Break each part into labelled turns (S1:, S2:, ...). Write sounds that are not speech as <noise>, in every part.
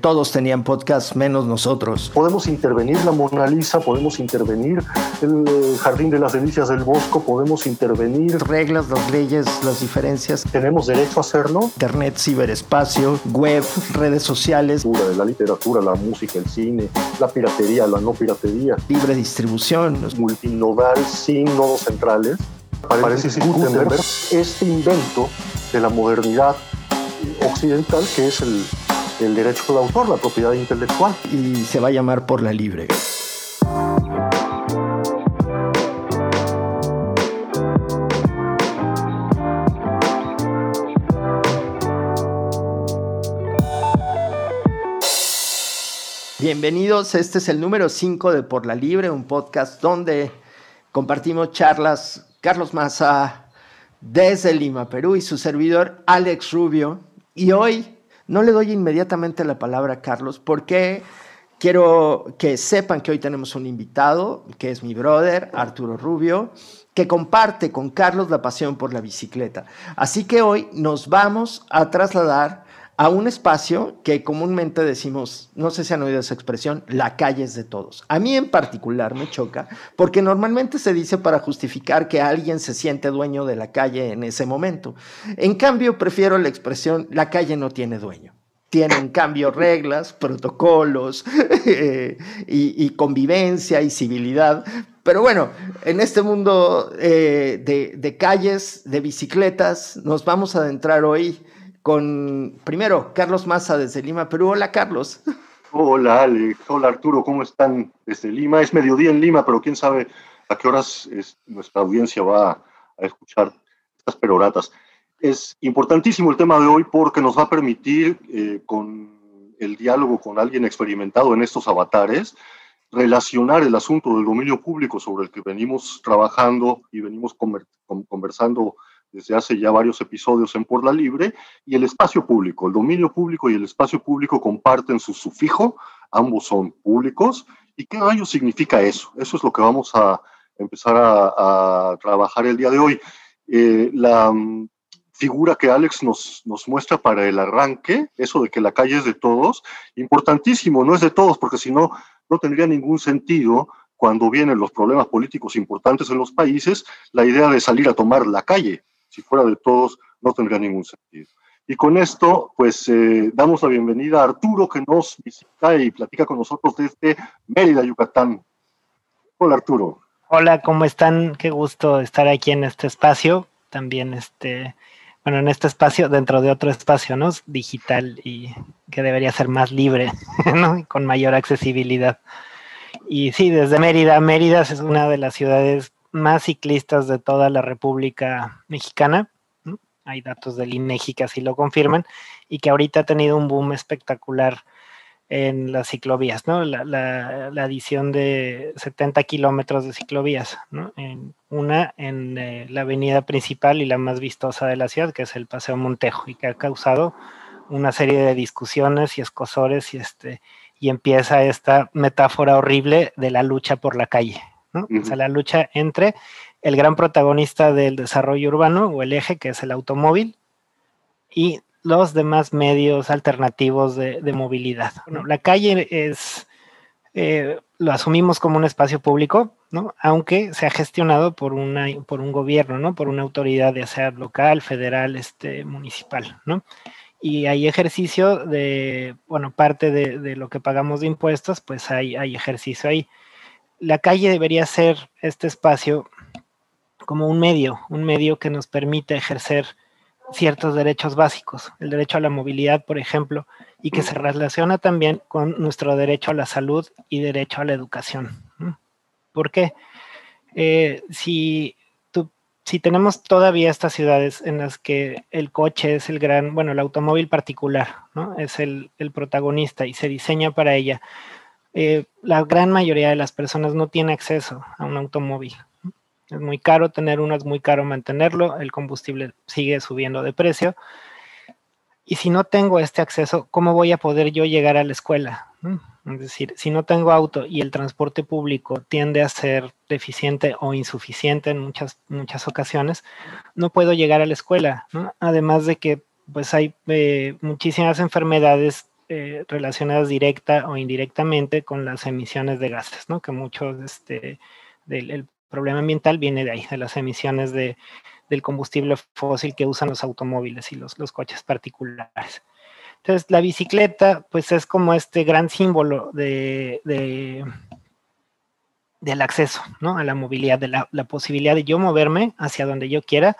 S1: Todos tenían podcast menos nosotros.
S2: Podemos intervenir la Mona Lisa, podemos intervenir el Jardín de las Delicias del Bosco, podemos intervenir.
S1: Reglas, las leyes, las diferencias.
S2: ¿Tenemos derecho a hacerlo?
S1: Internet, ciberespacio, web, redes sociales.
S2: La literatura, la música, el cine, la piratería, la no piratería.
S1: Libre distribución.
S2: Multinodal sin nodos centrales. Parece Gutenberg este invento de la modernidad occidental que es el el derecho de autor, la propiedad intelectual.
S1: Y se va a llamar por la libre. Bienvenidos, este es el número 5 de Por la Libre, un podcast donde compartimos charlas Carlos Maza desde Lima, Perú y su servidor Alex Rubio. Y hoy no le doy inmediatamente la palabra a Carlos porque quiero que sepan que hoy tenemos un invitado, que es mi brother, Arturo Rubio, que comparte con Carlos la pasión por la bicicleta. Así que hoy nos vamos a trasladar a un espacio que comúnmente decimos, no sé si han oído esa expresión, la calle es de todos. A mí en particular me choca porque normalmente se dice para justificar que alguien se siente dueño de la calle en ese momento. En cambio, prefiero la expresión, la calle no tiene dueño. Tiene en cambio reglas, protocolos <laughs> y, convivencia y civilidad. Pero bueno, en este mundo eh, de calles, de bicicletas, nos vamos a adentrar hoy con, primero, Carlos Maza desde Lima, Perú. Hola, Carlos.
S2: Hola, Alex. Hola, Arturo. ¿Cómo están desde Lima? Es mediodía en Lima, pero quién sabe a qué horas nuestra audiencia va a escuchar estas peroratas. Es importantísimo el tema de hoy porque nos va a permitir, eh, con el diálogo con alguien experimentado en estos avatares, relacionar el asunto del dominio público sobre el que venimos trabajando y venimos conversando desde hace ya varios episodios en Por la Libre, y el espacio público. El dominio público y el espacio público comparten su sufijo, ambos son públicos. ¿Y qué rayos significa eso? Eso es lo que vamos a empezar a, trabajar el día de hoy. Eh, la mm, figura que Alex nos, nos muestra para el arranque, eso de que la calle es de todos, importantísimo, no es de todos, porque si no, no tendría ningún sentido cuando vienen los problemas políticos importantes en los países, la idea de salir a tomar la calle si fuera de todos, no tendría ningún sentido. Y con esto, pues eh, damos la bienvenida a Arturo, que nos visita y platica con nosotros desde Mérida, Yucatán. Hola, Arturo.
S3: Hola, ¿cómo están? Qué gusto estar aquí en este espacio. También, este, bueno, en este espacio, dentro de otro espacio, ¿no? Digital y que debería ser más libre, <laughs> ¿no? Y con mayor accesibilidad. Y sí, desde Mérida. Mérida es una de las ciudades más ciclistas de toda la República Mexicana. Hay datos del INEGI que así lo confirman y que ahorita ha tenido un boom espectacular en las ciclovías, ¿no? La, adición de 70 kilómetros de ciclovías, ¿no? En, una en eh, la avenida principal y la más vistosa de la ciudad, que es el Paseo Montejo, y que ha causado una serie de discusiones y escosores y este y empieza esta metáfora horrible de la lucha por la calle, o sea, la lucha entre el gran protagonista del desarrollo urbano o el eje, que es el automóvil, y los demás medios alternativos de, movilidad. la calle es, eh, lo asumimos como un espacio público, ¿no? aunque se ha gestionado por, una, por un gobierno, ¿no? por una autoridad, ya sea local, federal, este, municipal. ¿no? Y hay ejercicio de, bueno, parte de, lo que pagamos de impuestos, pues hay, hay ejercicio ahí la calle debería ser este espacio como un medio, un medio que nos permite ejercer ciertos derechos básicos, el derecho a la movilidad, por ejemplo, y que se relaciona también con nuestro derecho a la salud y derecho a la educación. ¿Por qué? Eh, si, tenemos todavía estas ciudades en las que el coche es el gran, bueno, el automóvil particular, es el protagonista y se diseña para ella, eh, la gran mayoría de las personas no tiene acceso a un automóvil. Es muy caro tener uno, es muy caro mantenerlo, el combustible sigue subiendo de precio. Y si no tengo este acceso, ¿cómo voy a poder yo llegar a la escuela? Es decir, si no tengo auto y el transporte público tiende a ser deficiente o insuficiente en muchas, muchas ocasiones, no puedo llegar a la escuela. Además de que pues hay eh, muchísimas enfermedades eh, relacionadas directa o indirectamente con las emisiones de gases, ¿no? Que mucho este, del problema ambiental viene de ahí, de las emisiones de, del combustible fósil que usan los automóviles y los, los coches particulares. Entonces, la bicicleta, pues es como este gran símbolo de, del acceso, ¿no? A la movilidad, de la, posibilidad de yo moverme hacia donde yo quiera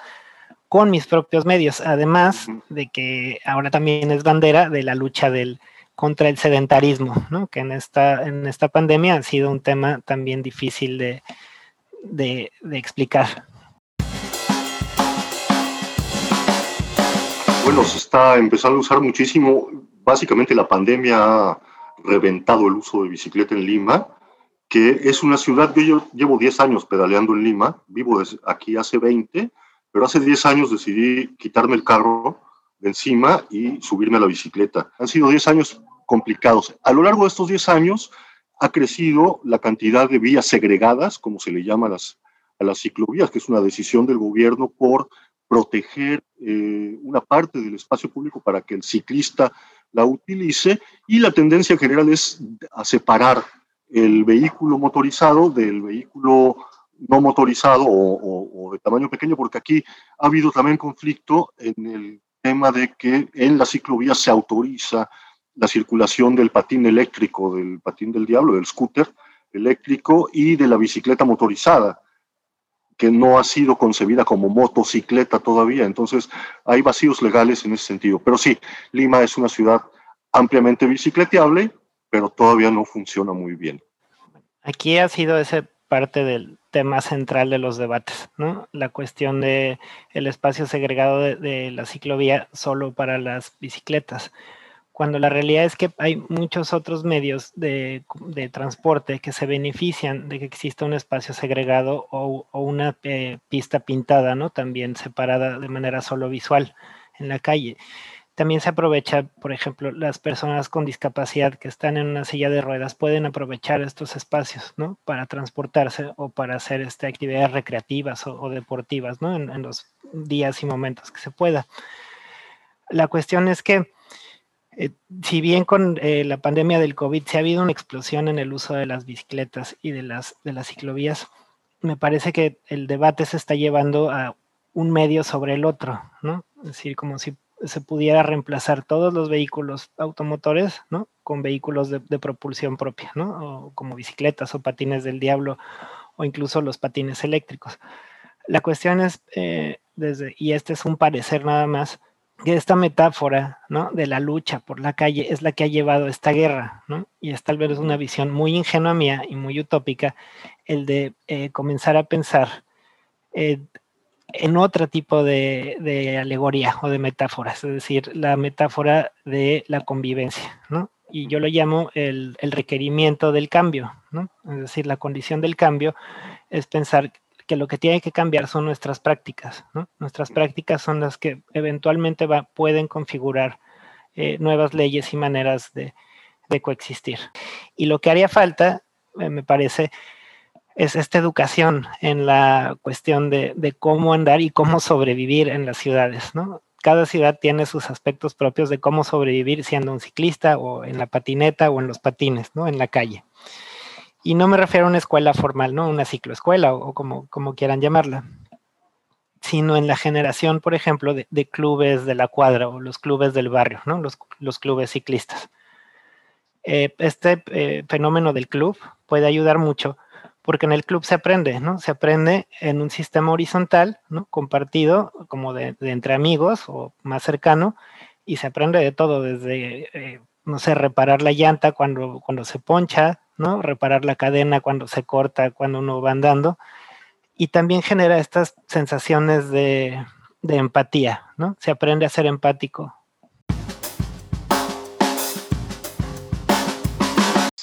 S3: con mis propios medios, además de que ahora también es bandera de la lucha del, contra el sedentarismo, ¿no? que en esta, en esta pandemia ha sido un tema también difícil de, de, de explicar.
S2: Bueno, se está empezando a usar muchísimo. Básicamente la pandemia ha reventado el uso de bicicleta en Lima, que es una ciudad, yo llevo 10 años pedaleando en Lima, vivo aquí hace 20, pero hace 10 años decidí quitarme el carro de encima y subirme a la bicicleta. Han sido 10 años complicados. A lo largo de estos 10 años ha crecido la cantidad de vías segregadas, como se le llama a las, a las ciclovías, que es una decisión del gobierno por proteger eh, una parte del espacio público para que el ciclista la utilice y la tendencia general es a separar el vehículo motorizado del vehículo no motorizado o, de tamaño pequeño, porque aquí ha habido también conflicto en el tema de que en la ciclovía se autoriza la circulación del patín eléctrico, del patín del diablo, del scooter eléctrico y de la bicicleta motorizada, que no ha sido concebida como motocicleta todavía. Entonces hay vacíos legales en ese sentido. Pero sí, Lima es una ciudad ampliamente bicicleteable, pero todavía no funciona muy bien.
S3: Aquí ha sido ese parte del tema central de los debates. La cuestión de el espacio segregado de, la ciclovía solo para las bicicletas, cuando la realidad es que hay muchos otros medios de, transporte que se benefician de que exista un espacio segregado o, una eh, pista pintada, ¿no? También separada de manera solo visual en la calle. También se aprovecha, por ejemplo, las personas con discapacidad que están en una silla de ruedas pueden aprovechar estos espacios, ¿no? Para transportarse o para hacer este, actividades recreativas o, deportivas, ¿no? En, los días y momentos que se pueda. La cuestión es que, eh, si bien con eh, la pandemia del COVID se ha habido una explosión en el uso de las bicicletas y de las, de las ciclovías, me parece que el debate se está llevando a un medio sobre el otro, ¿no? Es decir, como si se pudiera reemplazar todos los vehículos automotores, ¿no? Con vehículos de, propulsión propia, ¿no? O como bicicletas o patines del diablo o incluso los patines eléctricos. La cuestión es, eh, desde, y este es un parecer nada más, que esta metáfora, ¿no? De la lucha por la calle es la que ha llevado esta guerra, ¿no? Y es tal vez una visión muy ingenua mía y muy utópica el de eh, comenzar a pensar eh, en otro tipo de, alegoría o de metáforas, es decir, la metáfora de la convivencia, ¿no? Y yo lo llamo el, requerimiento del cambio, ¿no? Es decir, la condición del cambio es pensar que lo que tiene que cambiar son nuestras prácticas, ¿no? Nuestras prácticas son las que eventualmente pueden configurar eh, nuevas leyes y maneras de, coexistir. Y lo que haría falta, eh, me parece, es esta educación en la cuestión de, cómo andar y cómo sobrevivir en las ciudades, ¿no? Cada ciudad tiene sus aspectos propios de cómo sobrevivir siendo un ciclista o en la patineta o en los patines, ¿no? En la calle. Y no me refiero a una escuela formal, ¿no? Una cicloescuela o, como, como quieran llamarla, sino en la generación, por ejemplo, de, clubes de la cuadra o los clubes del barrio, ¿no? Los, clubes ciclistas. Eh, este eh, fenómeno del club puede ayudar mucho porque en el club se aprende, ¿no? Se aprende en un sistema horizontal, ¿no? Compartido, como de, entre amigos o más cercano, y se aprende de todo, desde, eh, no sé, reparar la llanta cuando, cuando se poncha, ¿no? Reparar la cadena cuando se corta, cuando uno va andando, y también genera estas sensaciones de, de empatía, ¿no? Se aprende a ser empático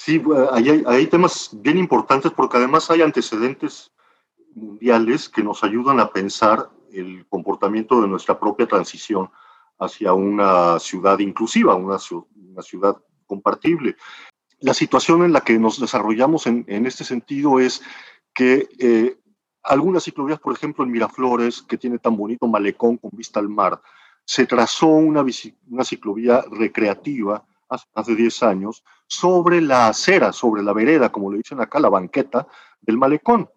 S2: Sí, hay, temas bien importantes porque además hay antecedentes mundiales que nos ayudan a pensar el comportamiento de nuestra propia transición hacia una ciudad inclusiva, una, una ciudad compartible. La situación en la que nos desarrollamos en, este sentido es que eh, algunas ciclovías, por ejemplo en Miraflores, que tiene tan bonito malecón con vista al mar, se trazó una, una ciclovía recreativa hace más de 10 años, sobre la acera, sobre la vereda, como le dicen acá, la banqueta del malecón.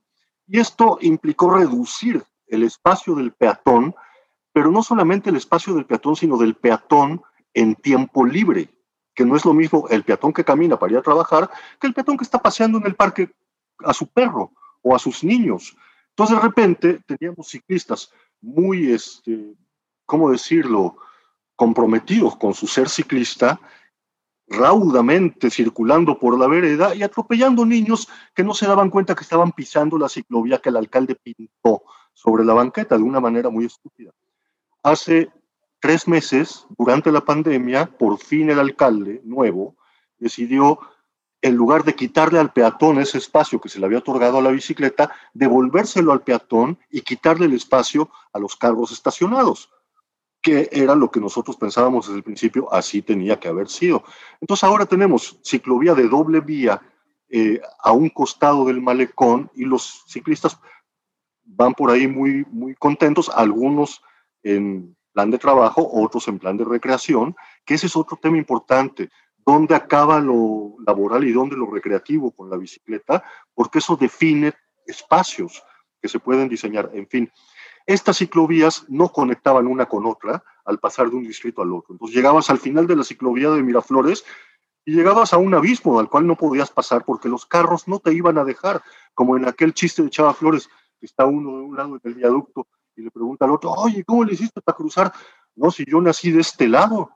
S2: Y esto implicó reducir el espacio del peatón, pero no solamente el espacio del peatón, sino del peatón en tiempo libre, que no es lo mismo el peatón que camina para ir a trabajar que el peatón que está paseando en el parque a su perro o a sus niños. Entonces de repente teníamos ciclistas muy, este, ¿cómo decirlo?, comprometidos con su ser ciclista, raudamente circulando por la vereda y atropellando niños que no se daban cuenta que estaban pisando la ciclovía que el alcalde pintó sobre la banqueta de una manera muy estúpida. Hace tres meses, durante la pandemia, por fin el alcalde nuevo decidió, en lugar de quitarle al peatón ese espacio que se le había otorgado a la bicicleta, devolvérselo al peatón y quitarle el espacio a los carros estacionados que era lo que nosotros pensábamos desde el principio, así tenía que haber sido. Entonces ahora tenemos ciclovía de doble vía eh, a un costado del malecón y los ciclistas van por ahí muy, muy contentos, algunos en plan de trabajo, otros en plan de recreación, que ese es otro tema importante, dónde acaba lo laboral y dónde lo recreativo con la bicicleta, porque eso define espacios que se pueden diseñar. En fin, estas ciclovías no conectaban una con otra al pasar de un distrito al otro. Entonces llegabas al final de la ciclovía de Miraflores y llegabas a un abismo al cual no podías pasar porque los carros no te iban a dejar, como en aquel chiste de Chava Flores, que está uno de un lado del viaducto y le pregunta al otro, oye, ¿cómo le hiciste para cruzar? No, si yo nací de este lado.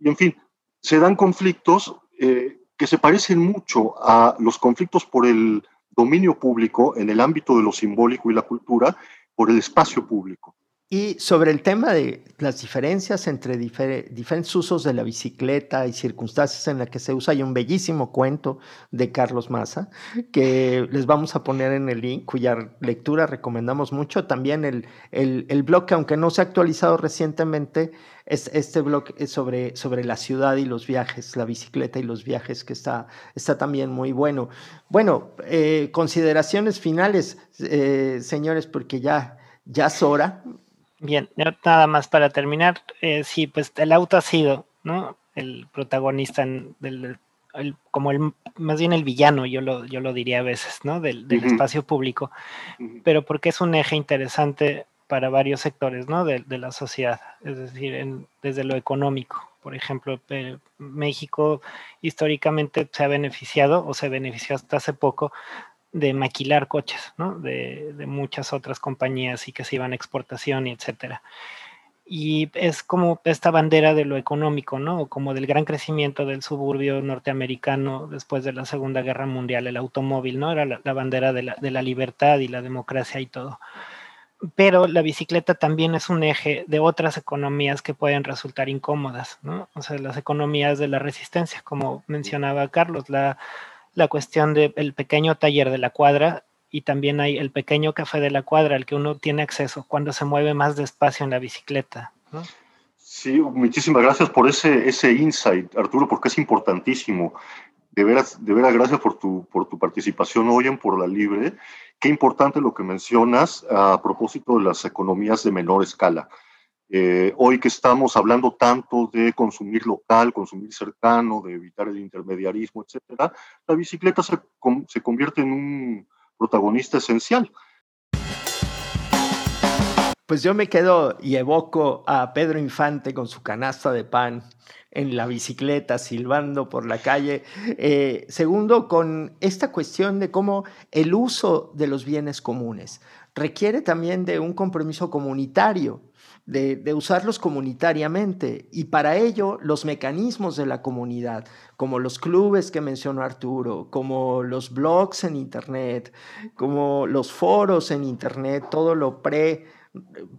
S2: Y en fin, se dan conflictos eh, que se parecen mucho a los conflictos por el dominio público en el ámbito de lo simbólico y la cultura por el espacio público.
S1: Y sobre el tema de las diferencias entre diferentes usos de la bicicleta y circunstancias en las que se usa, hay un bellísimo cuento de Carlos Massa que les vamos a poner en el link, cuya lectura recomendamos mucho. También el, el, el blog, que aunque no se ha actualizado recientemente, es este blog sobre, sobre la ciudad y los viajes, la bicicleta y los viajes, que está, está también muy bueno. Bueno, eh, consideraciones finales, eh, señores, porque ya, ya es hora.
S3: Bien, nada más para terminar. Eh, sí, pues el auto ha sido, ¿no? El protagonista del, como el, más bien el villano, yo lo, yo lo diría a veces, ¿no? Del, espacio público, pero porque es un eje interesante para varios sectores, ¿no? De, la sociedad, es decir, desde lo económico. Por ejemplo, México históricamente se ha beneficiado o se benefició hasta hace poco de maquilar coches, ¿no? De, muchas otras compañías y que se iban a exportación y etcétera. Y es como esta bandera de lo económico, ¿no? Como del gran crecimiento del suburbio norteamericano después de la Segunda Guerra Mundial, el automóvil, ¿no? Era la, bandera de la, de la, libertad y la democracia y todo. Pero la bicicleta también es un eje de otras economías que pueden resultar incómodas, ¿no? O sea, las economías de la resistencia, como mencionaba Carlos, la la cuestión del pequeño taller de la cuadra y también hay el pequeño café de la cuadra al que uno tiene acceso cuando se mueve más despacio en la bicicleta.
S2: Sí, muchísimas gracias por ese, ese insight, Arturo, porque es importantísimo. De veras, de veras, gracias por tu, por tu participación hoy en Por la Libre. Qué importante lo que mencionas a propósito de las economías de menor escala. Eh, hoy que estamos hablando tanto de consumir local, consumir cercano, de evitar el intermediarismo, etcétera, la bicicleta se, convierte en un protagonista esencial.
S1: Pues yo me quedo y evoco a Pedro Infante con su canasta de pan en la bicicleta, silbando por la calle. Eh, segundo, con esta cuestión de cómo el uso de los bienes comunes requiere también de un compromiso comunitario de, usarlos comunitariamente. Y para ello, los mecanismos de la comunidad, como los clubes que mencionó Arturo, como los blogs en Internet, como los foros en Internet, todo lo pre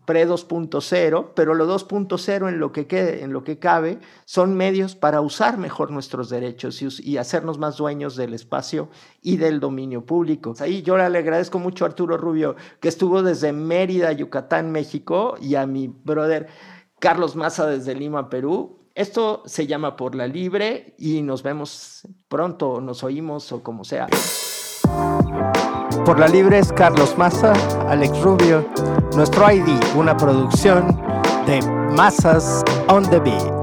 S1: pre 2.0, pero lo 2.0 en lo que quede, en lo que cabe, son medios para usar mejor nuestros derechos y, hacernos más dueños del espacio y del dominio público. Ahí yo le agradezco mucho a Arturo Rubio, que estuvo desde Mérida, Yucatán, México, y a mi brother Carlos Maza desde Lima, Perú. Esto se llama Por la Libre y nos vemos pronto, nos oímos o como sea. Por la libre es Carlos Maza, Alex Rubio, nuestro ID, una producción de Masas on the Beat.